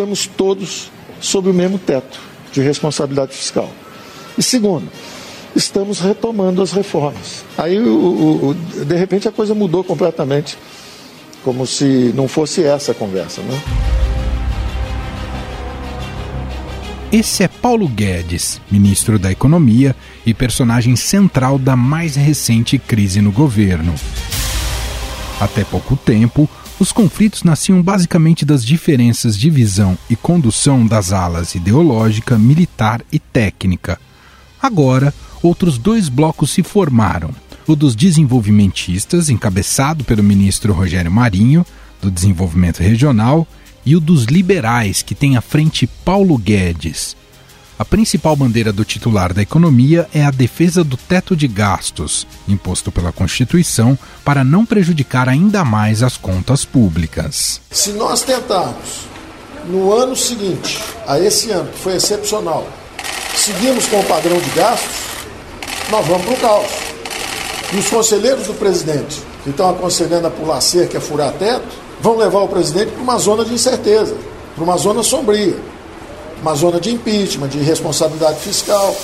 estamos todos sob o mesmo teto de responsabilidade fiscal. E segundo, estamos retomando as reformas. Aí, o, o, o, de repente, a coisa mudou completamente, como se não fosse essa a conversa, né? Esse é Paulo Guedes, ministro da Economia e personagem central da mais recente crise no governo. Até pouco tempo, os conflitos nasciam basicamente das diferenças de visão e condução das alas ideológica, militar e técnica. Agora, outros dois blocos se formaram: o dos desenvolvimentistas, encabeçado pelo ministro Rogério Marinho, do Desenvolvimento Regional, e o dos liberais, que tem à frente Paulo Guedes. A principal bandeira do titular da economia é a defesa do teto de gastos, imposto pela Constituição, para não prejudicar ainda mais as contas públicas. Se nós tentarmos, no ano seguinte, a esse ano, que foi excepcional, seguirmos com o padrão de gastos, nós vamos para o caos. E os conselheiros do presidente, que estão aconselhando a pular cerca, a furar teto, vão levar o presidente para uma zona de incerteza, para uma zona sombria, uma zona de impeachment, de responsabilidade fiscal.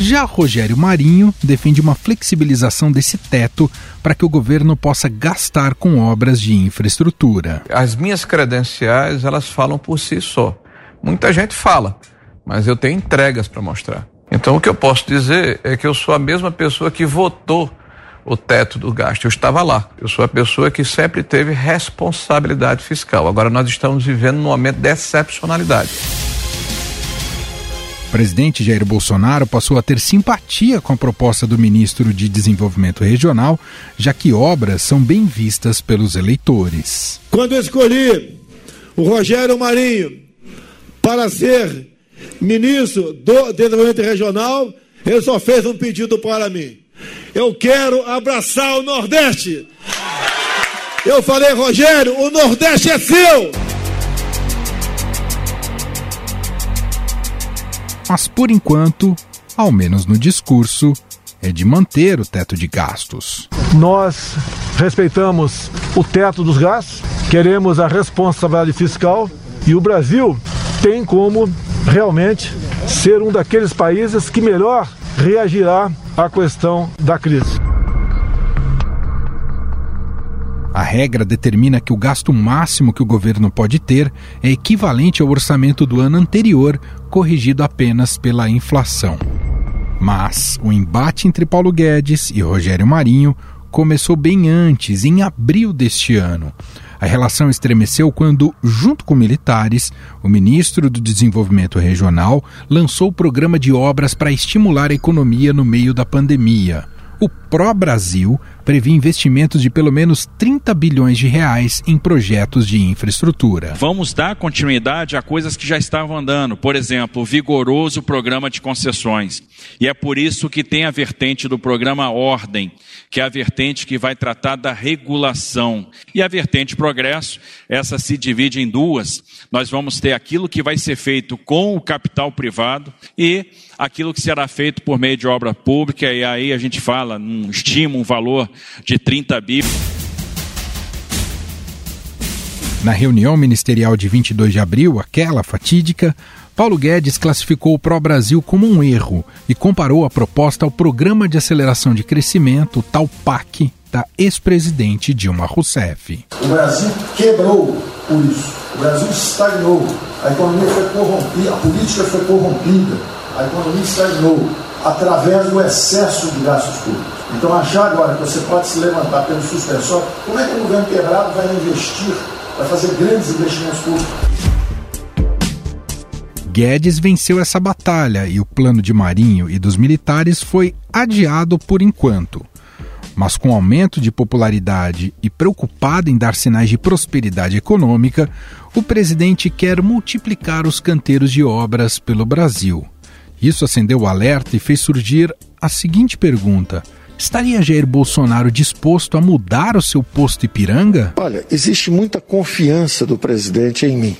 Já Rogério Marinho defende uma flexibilização desse teto para que o governo possa gastar com obras de infraestrutura. As minhas credenciais, elas falam por si só. Muita gente fala, mas eu tenho entregas para mostrar. Então o que eu posso dizer é que eu sou a mesma pessoa que votou o teto do gasto. Eu estava lá. Eu sou a pessoa que sempre teve responsabilidade fiscal. Agora nós estamos vivendo num momento de excepcionalidade. O presidente Jair Bolsonaro passou a ter simpatia com a proposta do ministro de Desenvolvimento Regional, já que obras são bem vistas pelos eleitores. Quando eu escolhi o Rogério Marinho para ser ministro do Desenvolvimento Regional, ele só fez um pedido para mim eu quero abraçar o Nordeste. Eu falei, Rogério, o Nordeste é seu. Mas por enquanto, ao menos no discurso, é de manter o teto de gastos. Nós respeitamos o teto dos gastos, queremos a responsabilidade fiscal e o Brasil tem como realmente ser um daqueles países que melhor reagirá à questão da crise. A regra determina que o gasto máximo que o governo pode ter é equivalente ao orçamento do ano anterior, corrigido apenas pela inflação. Mas o embate entre Paulo Guedes e Rogério Marinho começou bem antes, em abril deste ano. A relação estremeceu quando, junto com militares, o ministro do Desenvolvimento Regional lançou o programa de obras para estimular a economia no meio da pandemia. O Pro Prevê investimentos de pelo menos 30 bilhões de reais em projetos de infraestrutura. Vamos dar continuidade a coisas que já estavam andando, por exemplo, o vigoroso programa de concessões. E é por isso que tem a vertente do programa Ordem, que é a vertente que vai tratar da regulação. E a vertente Progresso, essa se divide em duas. Nós vamos ter aquilo que vai ser feito com o capital privado e aquilo que será feito por meio de obra pública, e aí a gente fala, um estima um valor de 30 bi. Na reunião ministerial de 22 de abril, aquela fatídica, Paulo Guedes classificou o Pró-Brasil como um erro e comparou a proposta ao Programa de Aceleração de Crescimento, tal PAC, da ex-presidente Dilma Rousseff. O Brasil quebrou por isso. O Brasil estagnou. A economia foi corrompida, a política foi corrompida. A economia estagnou através do excesso de gastos públicos. Então, achar agora que você pode se levantar pelo suspensório, como é que o governo quebrado vai investir, vai fazer grandes investimentos públicos? Guedes venceu essa batalha e o plano de Marinho e dos militares foi adiado por enquanto. Mas com aumento de popularidade e preocupado em dar sinais de prosperidade econômica, o presidente quer multiplicar os canteiros de obras pelo Brasil. Isso acendeu o alerta e fez surgir a seguinte pergunta: Estaria Jair Bolsonaro disposto a mudar o seu posto Ipiranga? Olha, existe muita confiança do presidente em mim.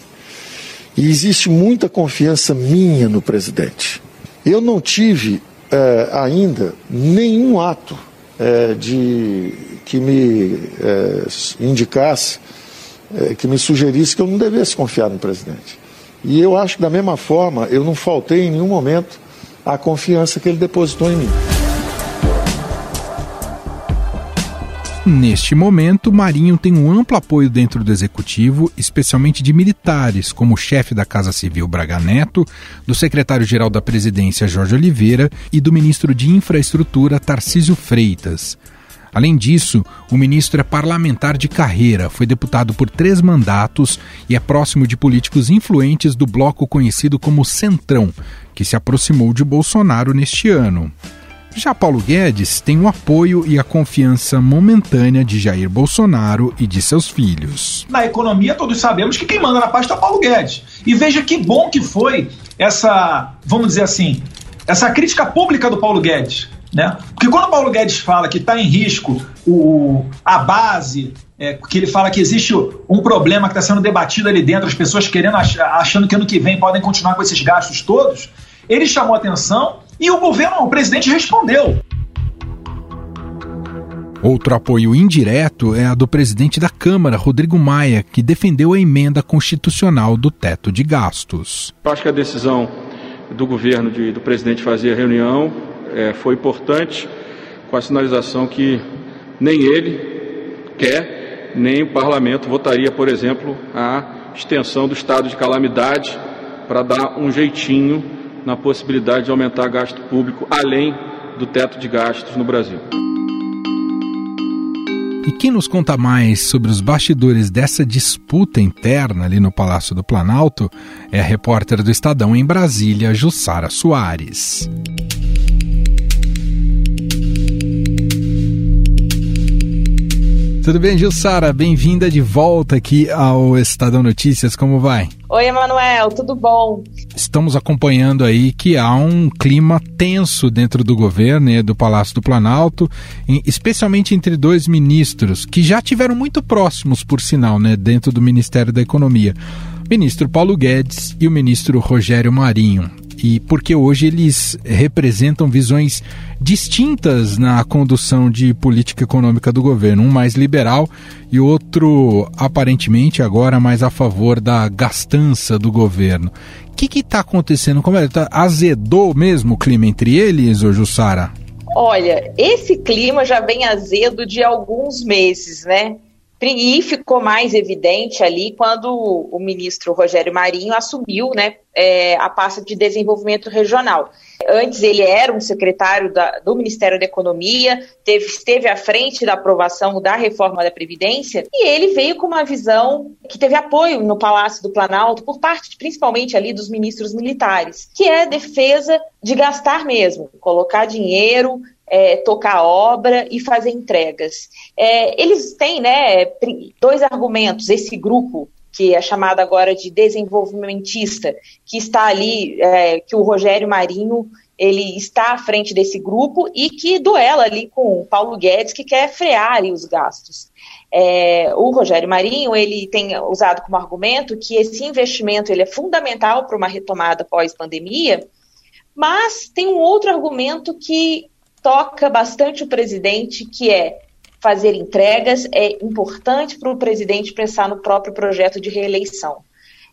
E existe muita confiança minha no presidente. Eu não tive é, ainda nenhum ato é, de que me é, indicasse é, que me sugerisse que eu não devesse confiar no presidente. E eu acho que, da mesma forma, eu não faltei em nenhum momento à confiança que ele depositou em mim. Neste momento, Marinho tem um amplo apoio dentro do executivo, especialmente de militares, como o chefe da Casa Civil Braga Neto, do secretário-geral da Presidência Jorge Oliveira e do ministro de Infraestrutura Tarcísio Freitas. Além disso, o ministro é parlamentar de carreira, foi deputado por três mandatos e é próximo de políticos influentes do bloco conhecido como Centrão, que se aproximou de Bolsonaro neste ano. Já Paulo Guedes tem o apoio e a confiança momentânea de Jair Bolsonaro e de seus filhos. Na economia, todos sabemos que quem manda na pasta é Paulo Guedes. E veja que bom que foi essa, vamos dizer assim, essa crítica pública do Paulo Guedes. Né? Porque quando o Paulo Guedes fala que está em risco o, a base, é, que ele fala que existe um problema que está sendo debatido ali dentro, as pessoas querendo achando que ano que vem podem continuar com esses gastos todos, ele chamou atenção e o governo, o presidente respondeu. Outro apoio indireto é a do presidente da Câmara, Rodrigo Maia, que defendeu a emenda constitucional do teto de gastos. Eu acho que a decisão do governo, de, do presidente fazer a reunião, é, foi importante, com a sinalização que nem ele quer, nem o parlamento votaria, por exemplo, a extensão do estado de calamidade para dar um jeitinho na possibilidade de aumentar gasto público além do teto de gastos no Brasil. E quem nos conta mais sobre os bastidores dessa disputa interna ali no Palácio do Planalto é a repórter do Estadão em Brasília, Jussara Soares. Tudo bem, Jussara? Bem-vinda de volta aqui ao Estadão Notícias. Como vai? Oi, Emanuel, tudo bom? Estamos acompanhando aí que há um clima tenso dentro do governo e do Palácio do Planalto, especialmente entre dois ministros que já tiveram muito próximos, por sinal, né, dentro do Ministério da Economia. O ministro Paulo Guedes e o ministro Rogério Marinho e porque hoje eles representam visões distintas na condução de política econômica do governo, um mais liberal e outro aparentemente agora mais a favor da gastança do governo. O que está acontecendo? Como é? Tá, azedou mesmo o clima entre eles, ô Jussara? Olha, esse clima já vem azedo de alguns meses, né? E ficou mais evidente ali quando o ministro Rogério Marinho assumiu né, é, a pasta de desenvolvimento regional. Antes ele era um secretário da, do Ministério da Economia, teve, esteve à frente da aprovação da reforma da Previdência, e ele veio com uma visão que teve apoio no Palácio do Planalto por parte principalmente ali dos ministros militares, que é defesa de gastar mesmo, colocar dinheiro é, tocar obra e fazer entregas. É, eles têm né, dois argumentos, esse grupo que é chamado agora de desenvolvimentista, que está ali, é, que o Rogério Marinho ele está à frente desse grupo e que duela ali com o Paulo Guedes, que quer frear os gastos. É, o Rogério Marinho ele tem usado como argumento que esse investimento ele é fundamental para uma retomada pós-pandemia, mas tem um outro argumento que toca bastante o presidente, que é fazer entregas. É importante para o presidente pensar no próprio projeto de reeleição.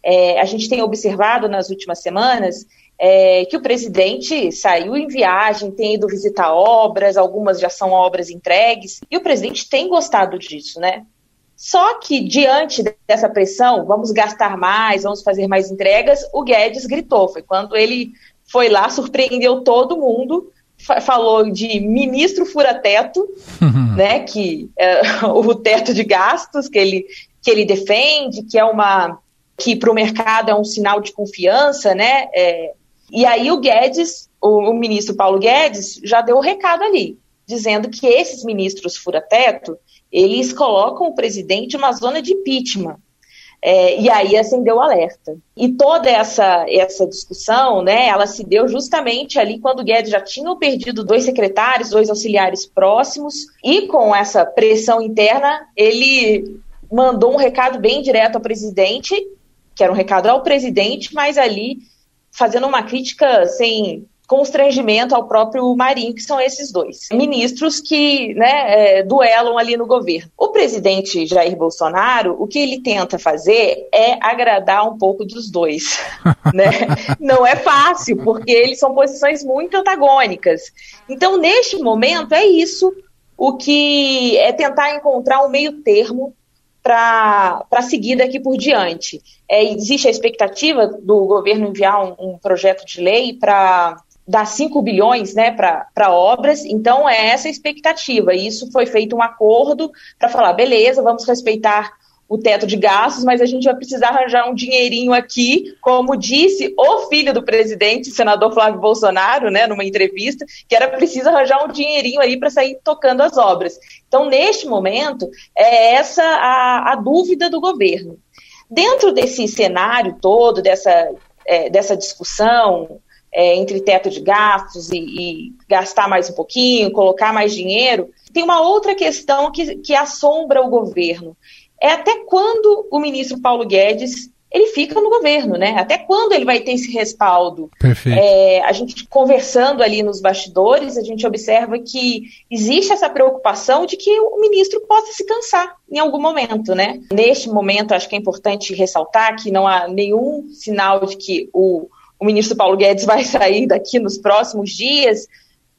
É, a gente tem observado nas últimas semanas é, que o presidente saiu em viagem, tem ido visitar obras, algumas já são obras entregues, e o presidente tem gostado disso, né? Só que, diante dessa pressão, vamos gastar mais, vamos fazer mais entregas, o Guedes gritou. Foi quando ele foi lá, surpreendeu todo mundo falou de ministro fura-teto, uhum. né, que é, o teto de gastos que ele, que ele defende, que é uma que para o mercado é um sinal de confiança, né? É, e aí o Guedes, o, o, ministro Paulo Guedes, já deu o recado ali, dizendo que esses ministros fura-teto, eles colocam o presidente numa zona de impeachment. É, e aí acendeu o alerta. E toda essa, essa discussão, né, ela se deu justamente ali quando o Guedes já tinha perdido dois secretários, dois auxiliares próximos, e com essa pressão interna, ele mandou um recado bem direto ao presidente, que era um recado ao presidente, mas ali fazendo uma crítica sem constrangimento ao próprio Marinho, que são esses dois ministros que né, é, duelam ali no governo. O presidente Jair Bolsonaro, o que ele tenta fazer é agradar um pouco dos dois. né? Não é fácil, porque eles são posições muito antagônicas. Então, neste momento, é isso o que é tentar encontrar um meio termo para seguir daqui por diante. É, existe a expectativa do governo enviar um, um projeto de lei para dar 5 bilhões né, para obras, então é essa a expectativa. Isso foi feito um acordo para falar, beleza, vamos respeitar o teto de gastos, mas a gente vai precisar arranjar um dinheirinho aqui, como disse o filho do presidente, senador Flávio Bolsonaro, né, numa entrevista, que era preciso arranjar um dinheirinho aí para sair tocando as obras. Então, neste momento, é essa a, a dúvida do governo. Dentro desse cenário todo, dessa, é, dessa discussão, é, entre teto de gastos e, e, gastar mais um pouquinho, colocar mais dinheiro, tem uma outra questão que, que assombra o governo. É até quando o ministro Paulo Guedes ele fica no governo, né? Até quando ele vai ter esse respaldo? Perfeito. É, a gente conversando ali nos bastidores, a gente observa que existe essa preocupação de que o ministro possa se cansar em algum momento, né? Neste momento, acho que é importante ressaltar que não há nenhum sinal de que o o ministro Paulo Guedes vai sair daqui nos próximos dias,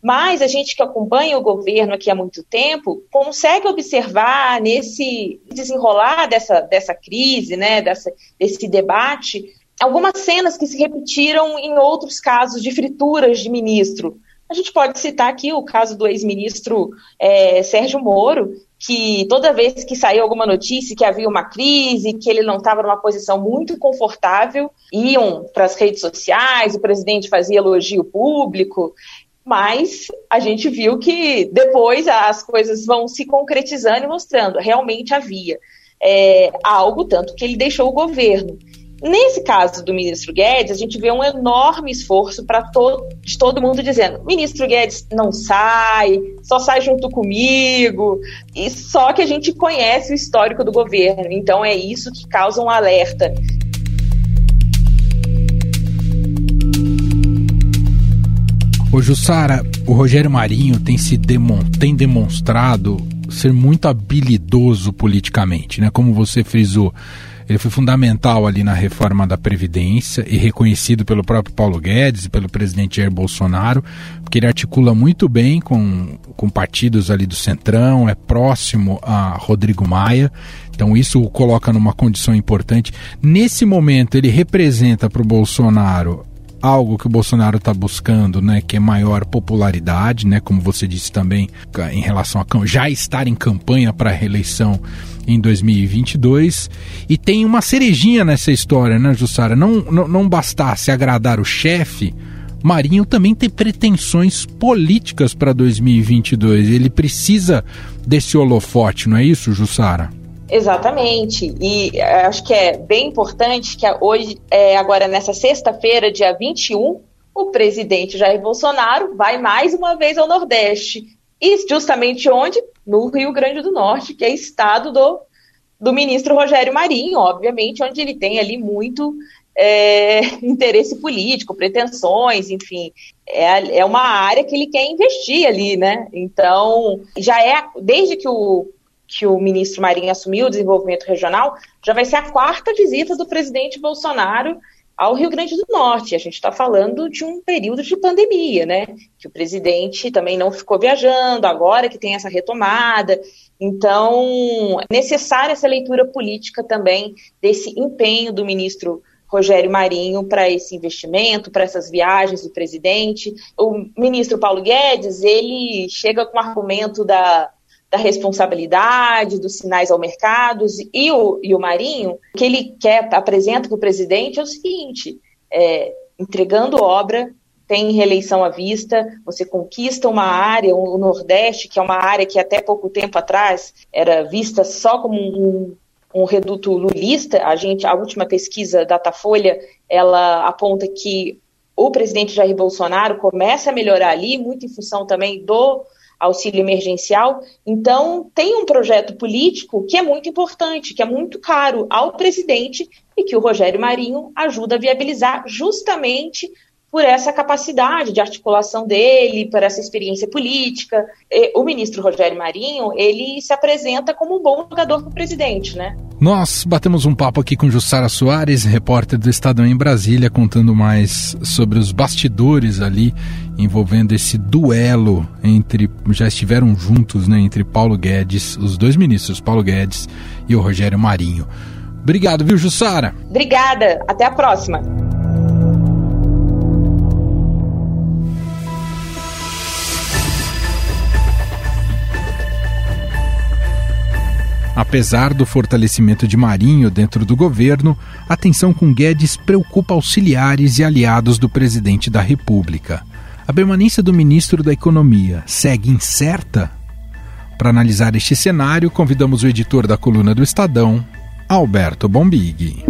mas a gente que acompanha o governo aqui há muito tempo consegue observar nesse desenrolar dessa, dessa crise, né, dessa, desse debate, algumas cenas que se repetiram em outros casos de frituras de ministro. A gente pode citar aqui o caso do ex-ministro é, Sérgio Moro, que toda vez que saiu alguma notícia que havia uma crise, que ele não estava numa posição muito confortável, iam para as redes sociais, o presidente fazia elogio público, mas a gente viu que depois as coisas vão se concretizando e mostrando, realmente havia é, algo, tanto que ele deixou o governo. Nesse caso do ministro Guedes, a gente vê um enorme esforço para to de todo mundo dizendo: ministro Guedes não sai, só sai junto comigo, e só que a gente conhece o histórico do governo, então é isso que causa um alerta. Ô Jussara, o Rogério Marinho tem se demon tem demonstrado ser muito habilidoso politicamente, né? Como você frisou ele foi fundamental ali na reforma da Previdência e reconhecido pelo próprio Paulo Guedes e pelo presidente Jair Bolsonaro, porque ele articula muito bem com, com partidos ali do Centrão, é próximo a Rodrigo Maia, então isso o coloca numa condição importante. Nesse momento, ele representa para o Bolsonaro algo que o Bolsonaro está buscando, né, que é maior popularidade, né, como você disse também, em relação a já estar em campanha para a reeleição em 2022. E tem uma cerejinha nessa história, né, Jussara? Não, não, não bastasse agradar o chefe, Marinho também tem pretensões políticas para 2022. Ele precisa desse holofote, não é isso, Jussara? Exatamente. E eh, acho que é bem importante que hoje, é, agora nessa sexta-feira, dia 21, o presidente Jair Bolsonaro vai mais uma vez ao Nordeste. E justamente onde? No Rio Grande do Norte, que é estado do, do ministro Rogério Marinho, obviamente, onde ele tem ali muito é, interesse político, pretensões, enfim. É, é uma área que ele quer investir ali, né? Então, já é, desde que o que o ministro Marinho assumiu o desenvolvimento regional, já vai ser a quarta visita do presidente Bolsonaro ao Rio Grande do Norte. A gente está falando de um período de pandemia, né? Que o presidente também não ficou viajando, agora que tem essa retomada. Então, é necessária essa leitura política também desse empenho do ministro Rogério Marinho para esse investimento, para essas viagens do presidente. O ministro Paulo Guedes, ele chega com o argumento da da responsabilidade, dos sinais ao mercado, e o, e o Marinho, o que ele quer, apresenta para o presidente é o seguinte, é, entregando obra, tem reeleição à vista, você conquista uma área, o Nordeste, que é uma área que até pouco tempo atrás era vista só como um, um reduto lulista, a gente, a última pesquisa Datafolha, ela aponta que o presidente Jair Bolsonaro começa a melhorar ali, muito em função também do auxílio emergencial. Então, tem um projeto político que é muito importante, que é muito caro ao presidente e que o Rogério Marinho ajuda a viabilizar justamente por essa capacidade de articulação dele, por essa experiência política. O ministro Rogério Marinho, ele se apresenta como um bom jogador para o presidente, né? Nós batemos um papo aqui com Jussara Soares, repórter do Estadão em Brasília, contando mais sobre os bastidores ali envolvendo esse duelo entre já estiveram juntos, né, entre Paulo Guedes, os dois ministros, Paulo Guedes e o Rogério Marinho. Obrigado, viu, Jussara? Obrigada. Até a próxima. Apesar do fortalecimento de Marinho dentro do governo, a tensão com Guedes preocupa auxiliares e aliados do presidente da República. A permanência do ministro da Economia segue incerta? Para analisar este cenário, convidamos o editor da coluna do Estadão, Alberto Bombig.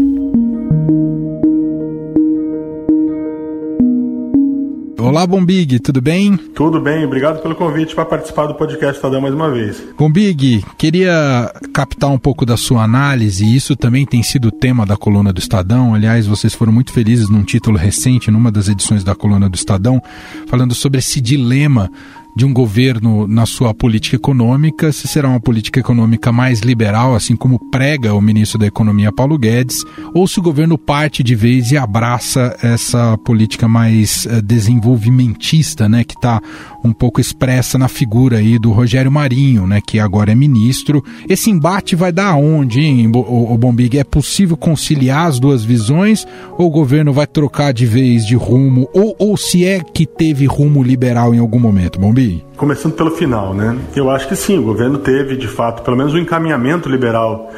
Olá, Bombig, tudo bem? Tudo bem, obrigado pelo convite para participar do podcast Estadão mais uma vez. Bombig, queria captar um pouco da sua análise, e isso também tem sido tema da coluna do Estadão. Aliás, vocês foram muito felizes num título recente, numa das edições da coluna do Estadão, falando sobre esse dilema de um governo na sua política econômica, se será uma política econômica mais liberal, assim como prega o ministro da Economia Paulo Guedes, ou se o governo parte de vez e abraça essa política mais uh, desenvolvimentista, né, que está um pouco expressa na figura aí do Rogério Marinho, né, que agora é ministro. Esse embate vai dar aonde, hein, o, Bombig? É possível conciliar as duas visões ou o governo vai trocar de vez de rumo, ou, ou se é que teve rumo liberal em algum momento, Bombig? Começando pelo final, né? Eu acho que sim, o governo teve, de fato, pelo menos um encaminhamento liberal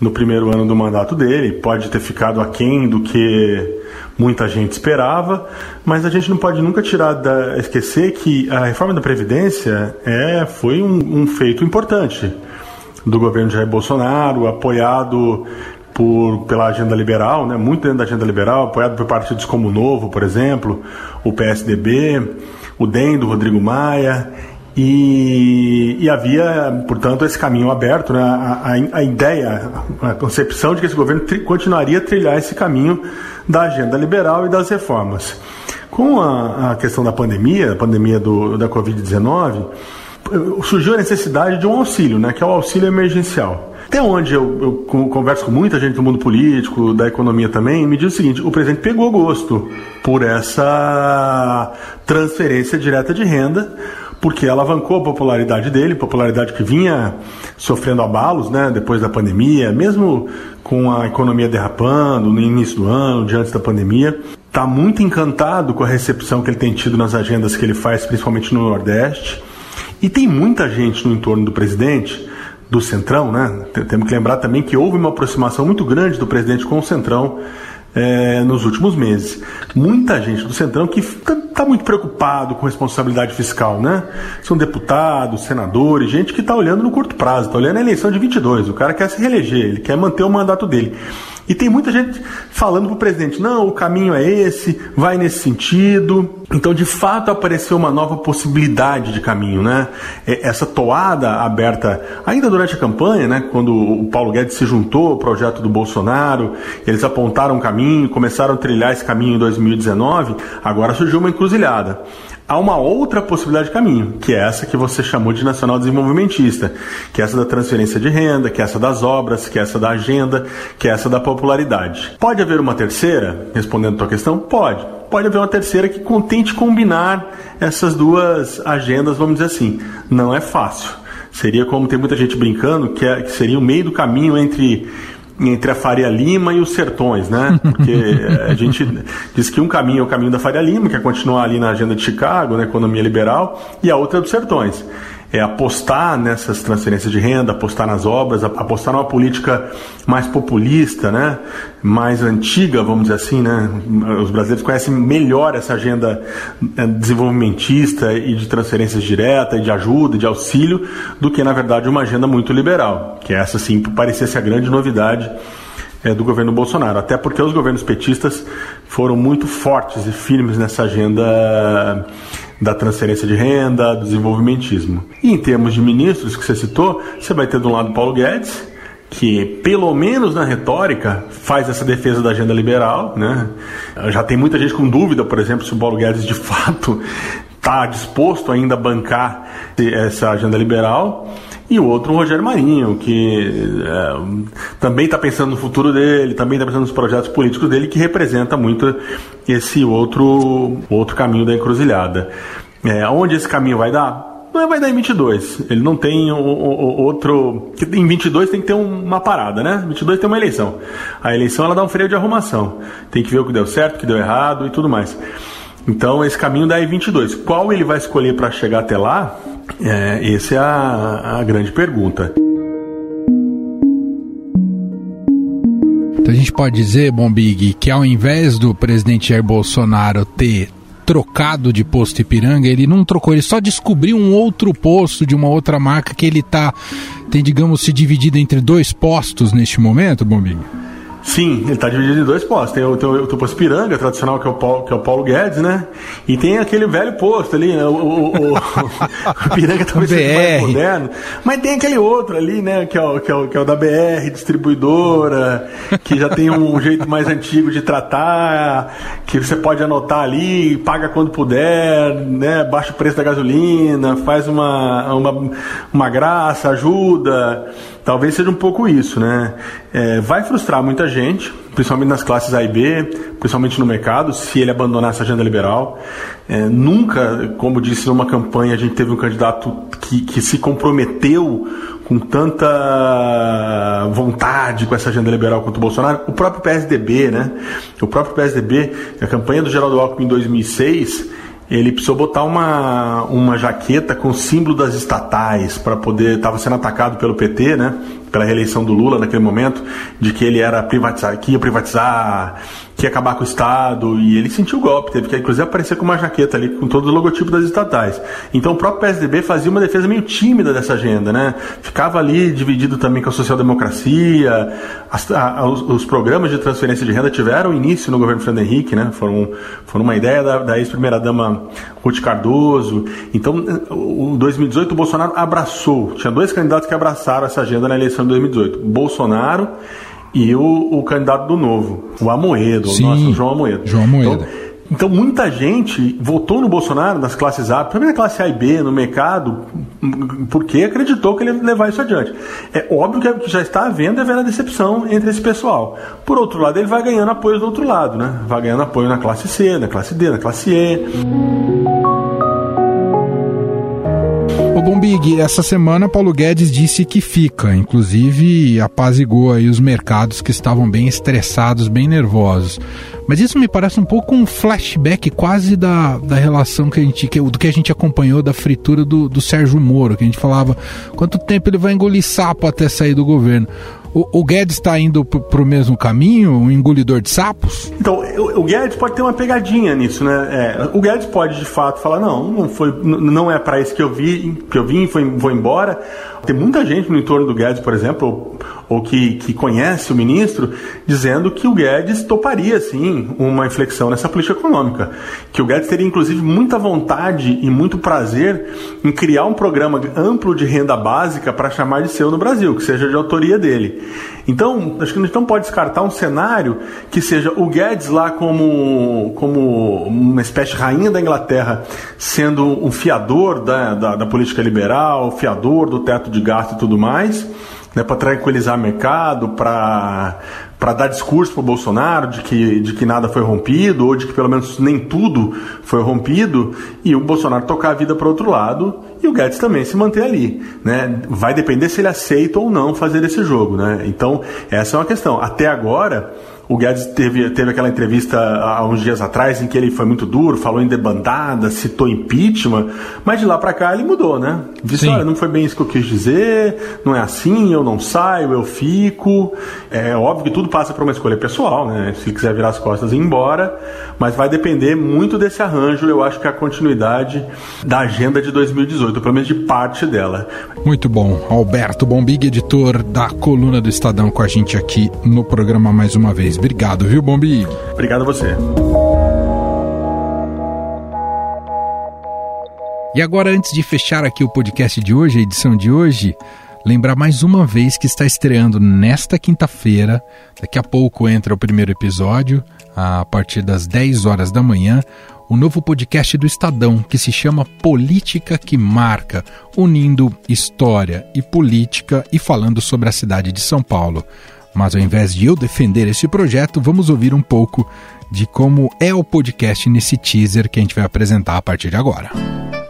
no primeiro ano do mandato dele. Pode ter ficado aquém do que muita gente esperava, mas a gente não pode nunca tirar da esquecer que a reforma da previdência é foi um, um feito importante do governo de Jair Bolsonaro, apoiado por, pela agenda liberal, né, muito dentro da agenda liberal, apoiado por partidos como o Novo, por exemplo, o PSDB o DEM do Rodrigo Maia, e, e, havia, portanto, esse caminho aberto, né? a, a, a, ideia, a concepção de que esse governo tri, continuaria a trilhar esse caminho da agenda liberal e das reformas. Com a, a questão da pandemia, a pandemia do, da Covid-19, surgiu a necessidade de um auxílio, né? que é o auxílio emergencial. Até onde eu, eu, converso com muita gente do mundo político, da economia também, me diz o seguinte: o presidente pegou gosto por essa transferência direta de renda, porque alavancou a popularidade dele, popularidade que vinha sofrendo abalos né, depois da pandemia, mesmo com a economia derrapando no início do ano, diante da pandemia. Está muito encantado com a recepção que ele tem tido nas agendas que ele faz, principalmente no Nordeste. E tem muita gente no entorno do presidente do Centrão, né? Temos que lembrar também que houve uma aproximação muito grande do presidente com o Centrão é, nos últimos meses. Muita gente do Centrão que está tá muito preocupado com responsabilidade fiscal, né? São deputados, senadores, gente que está olhando no curto prazo, está olhando a eleição de 22. O cara quer se reeleger, ele quer manter o mandato dele. E tem muita gente falando para o presidente: não, o caminho é esse, vai nesse sentido. Então, de fato, apareceu uma nova possibilidade de caminho, né? Essa toada aberta ainda durante a campanha, né? Quando o Paulo Guedes se juntou ao projeto do Bolsonaro, eles apontaram um caminho, começaram a trilhar esse caminho em 2019. Agora surgiu uma encruzilhada há uma outra possibilidade de caminho, que é essa que você chamou de nacional desenvolvimentista, que é essa da transferência de renda, que é essa das obras, que é essa da agenda, que é essa da popularidade. Pode haver uma terceira, respondendo a tua questão? Pode. Pode haver uma terceira que tente combinar essas duas agendas, vamos dizer assim. Não é fácil. Seria como tem muita gente brincando, que, é, que seria o meio do caminho entre entre a Faria Lima e os sertões, né? Porque a gente diz que um caminho é o caminho da Faria Lima, que é continuar ali na agenda de Chicago, na economia liberal, e a outra é dos sertões é, apostar nessas transferências de renda, apostar nas obras, apostar numa política mais populista, né? mais antiga, vamos dizer assim. Né? Os brasileiros conhecem melhor essa agenda é, desenvolvimentista e de transferências diretas, de ajuda, de auxílio, do que, na verdade, uma agenda muito liberal, que essa sim parecia ser a grande novidade é, do governo Bolsonaro, até porque os governos petistas foram muito fortes e firmes nessa agenda da transferência de renda, do desenvolvimentismo. E em termos de ministros que você citou, você vai ter um lado Paulo Guedes, que, pelo menos na retórica, faz essa defesa da agenda liberal. Né? Já tem muita gente com dúvida, por exemplo, se o Paulo Guedes de fato está disposto ainda a bancar essa agenda liberal. E o outro, o Rogério Marinho, que é, também está pensando no futuro dele, também está pensando nos projetos políticos dele, que representa muito esse outro, outro caminho da encruzilhada. É, onde esse caminho vai dar? Vai dar em 22. Ele não tem o, o, outro. Em 22 tem que ter uma parada, né? 22 tem uma eleição. A eleição ela dá um freio de arrumação. Tem que ver o que deu certo, o que deu errado e tudo mais. Então esse caminho dá em 22. Qual ele vai escolher para chegar até lá? É, essa é a, a grande pergunta. Então a gente pode dizer, Bombig, que ao invés do presidente Jair Bolsonaro ter trocado de posto Ipiranga, ele não trocou, ele só descobriu um outro posto de uma outra marca que ele tá, tem, digamos, se dividido entre dois postos neste momento, Bombinho? Sim, ele está dividido em dois postos. Tem o, tem o, tem o posto Piranga, tradicional, que é, o Paulo, que é o Paulo Guedes, né? E tem aquele velho posto ali, né? O, o, o, o Piranga talvez seja mais moderno. Mas tem aquele outro ali, né? Que é, o, que, é o, que é o da BR, distribuidora, que já tem um jeito mais antigo de tratar, que você pode anotar ali, paga quando puder, né? Baixa o preço da gasolina, faz uma, uma, uma graça, ajuda. Talvez seja um pouco isso, né? É, vai frustrar muita gente, principalmente nas classes A e B, principalmente no mercado, se ele abandonar essa agenda liberal. É, nunca, como disse numa campanha, a gente teve um candidato que, que se comprometeu com tanta vontade com essa agenda liberal quanto o Bolsonaro. O próprio PSDB, né? O próprio PSDB, a campanha do Geraldo Alckmin em 2006 ele precisou botar uma, uma jaqueta com símbolo das estatais para poder. Estava sendo atacado pelo PT, né? Pela reeleição do Lula naquele momento, de que ele era privatizar, que ia privatizar que ia acabar com o Estado, e ele sentiu o golpe, teve que inclusive aparecer com uma jaqueta ali, com todo o logotipo das estatais. Então o próprio PSDB fazia uma defesa meio tímida dessa agenda, né? Ficava ali dividido também com a social-democracia, os, os, programas de transferência de renda tiveram início no governo Fernando Henrique, né? Foram, foram uma ideia da, da ex-primeira-dama Ruth Cardoso. Então, em 2018, o Bolsonaro abraçou, tinha dois candidatos que abraçaram essa agenda na eleição de 2018. Bolsonaro e o, o candidato do Novo, o Amoedo, Sim, nosso João Amoedo. João Amoedo. Então, então, muita gente votou no Bolsonaro nas classes A, também na classe A e B, no mercado, porque acreditou que ele ia levar isso adiante. É óbvio que já está havendo a vera decepção entre esse pessoal. Por outro lado, ele vai ganhando apoio do outro lado, né? Vai ganhando apoio na classe C, na classe D, na classe E. Bombig, essa semana Paulo Guedes disse que fica, inclusive apazigou aí os mercados que estavam bem estressados, bem nervosos. Mas isso me parece um pouco um flashback quase da, da relação que a gente, que, do que a gente acompanhou da fritura do, do Sérgio Moro, que a gente falava quanto tempo ele vai engolir sapo até sair do governo. O, o Guedes está indo para o mesmo caminho, um engolidor de sapos? Então, o, o Guedes pode ter uma pegadinha nisso, né? É, o Guedes pode de fato falar não, não foi, não é para isso que eu vi, que eu vim, vou embora. Tem muita gente no entorno do Guedes, por exemplo, ou, que, que conhece o ministro, dizendo que o Guedes toparia sim uma inflexão nessa política econômica, que o Guedes teria inclusive muita vontade e muito prazer em criar um programa amplo de renda básica para chamar de seu no Brasil, que seja de autoria dele. Então, acho que a gente não pode descartar um cenário que seja o Guedes lá como, como uma espécie de rainha da Inglaterra, sendo um fiador da, da, da política liberal, fiador do teto de gasto e tudo mais, né, para tranquilizar o mercado, para para dar discurso para o Bolsonaro de que, de que nada foi rompido, ou de que pelo menos nem tudo foi rompido, e o Bolsonaro tocar a vida para outro lado e o Guedes também se manter ali. Né? Vai depender se ele aceita ou não fazer esse jogo. Né? Então, essa é uma questão. Até agora o Guedes teve, teve aquela entrevista há uns dias atrás em que ele foi muito duro, falou em debandada, citou impeachment, mas de lá para cá ele mudou, né? Disse: Sim. olha, não foi bem isso que eu quis dizer, não é assim, eu não saio, eu fico. É óbvio que tudo passa por uma escolha pessoal, né? Se ele quiser virar as costas e ir embora, mas vai depender muito desse arranjo, eu acho que é a continuidade da agenda de 2018, pelo menos de parte dela. Muito bom. Alberto Bombig, editor da coluna do Estadão, com a gente aqui no programa mais uma vez. Obrigado, viu, Bombi? Obrigado a você. E agora, antes de fechar aqui o podcast de hoje, a edição de hoje, lembrar mais uma vez que está estreando nesta quinta-feira. Daqui a pouco entra o primeiro episódio, a partir das 10 horas da manhã, o novo podcast do Estadão, que se chama Política que Marca, unindo história e política e falando sobre a cidade de São Paulo. Mas ao invés de eu defender esse projeto, vamos ouvir um pouco de como é o podcast nesse teaser que a gente vai apresentar a partir de agora.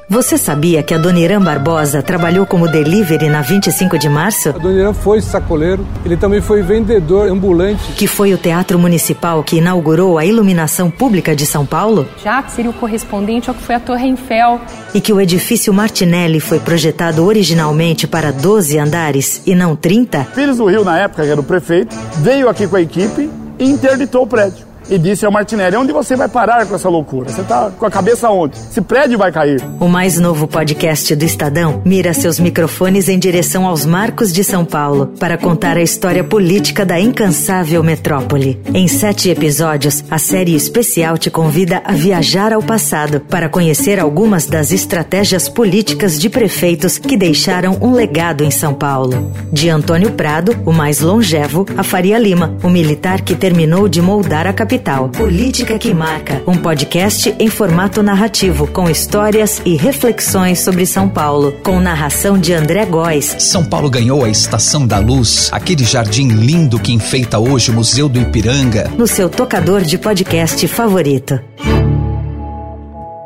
Você sabia que a Dona Irã Barbosa trabalhou como delivery na 25 de março? A Dona Irã foi sacoleiro, ele também foi vendedor ambulante. Que foi o Teatro Municipal que inaugurou a iluminação pública de São Paulo? Já que seria o correspondente ao que foi a Torre Eiffel. E que o edifício Martinelli foi projetado originalmente para 12 andares e não 30? Pires do Rio, na época, que era o prefeito, veio aqui com a equipe e interditou o prédio e disse ao Martinelli: onde você vai parar com essa loucura? Você está com a cabeça onde? Esse prédio vai cair. O mais novo podcast do Estadão mira seus microfones em direção aos marcos de São Paulo para contar a história política da incansável metrópole. Em sete episódios, a série especial te convida a viajar ao passado para conhecer algumas das estratégias políticas de prefeitos que deixaram um legado em São Paulo. De Antônio Prado, o mais longevo, a Faria Lima, o militar que terminou de moldar a capital Capital. Política que Marca, um podcast em formato narrativo, com histórias e reflexões sobre São Paulo, com narração de André Góes. São Paulo ganhou a Estação da Luz, aquele jardim lindo que enfeita hoje o Museu do Ipiranga. No seu tocador de podcast favorito.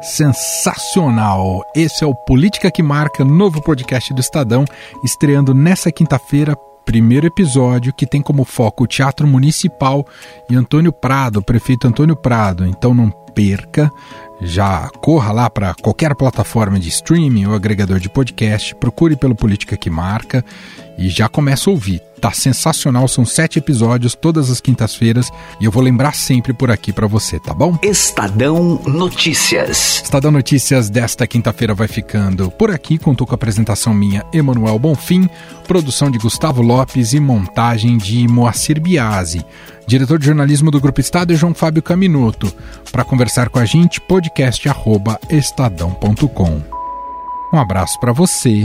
Sensacional! Esse é o Política que Marca, novo podcast do Estadão, estreando nessa quinta-feira primeiro episódio que tem como foco o Teatro Municipal e Antônio Prado, o prefeito Antônio Prado. Então não perca, já corra lá para qualquer plataforma de streaming ou agregador de podcast, procure pelo Política que Marca e já começa a ouvir. Tá sensacional, são sete episódios todas as quintas-feiras e eu vou lembrar sempre por aqui para você, tá bom? Estadão Notícias. Estadão Notícias desta quinta-feira vai ficando por aqui. Contou com a apresentação minha, Emanuel Bonfim, produção de Gustavo Lopes e montagem de Moacir Biasi. Diretor de jornalismo do Grupo Estado é João Fábio Caminuto. Para conversar com a gente, podcast@estadão.com. Um abraço para você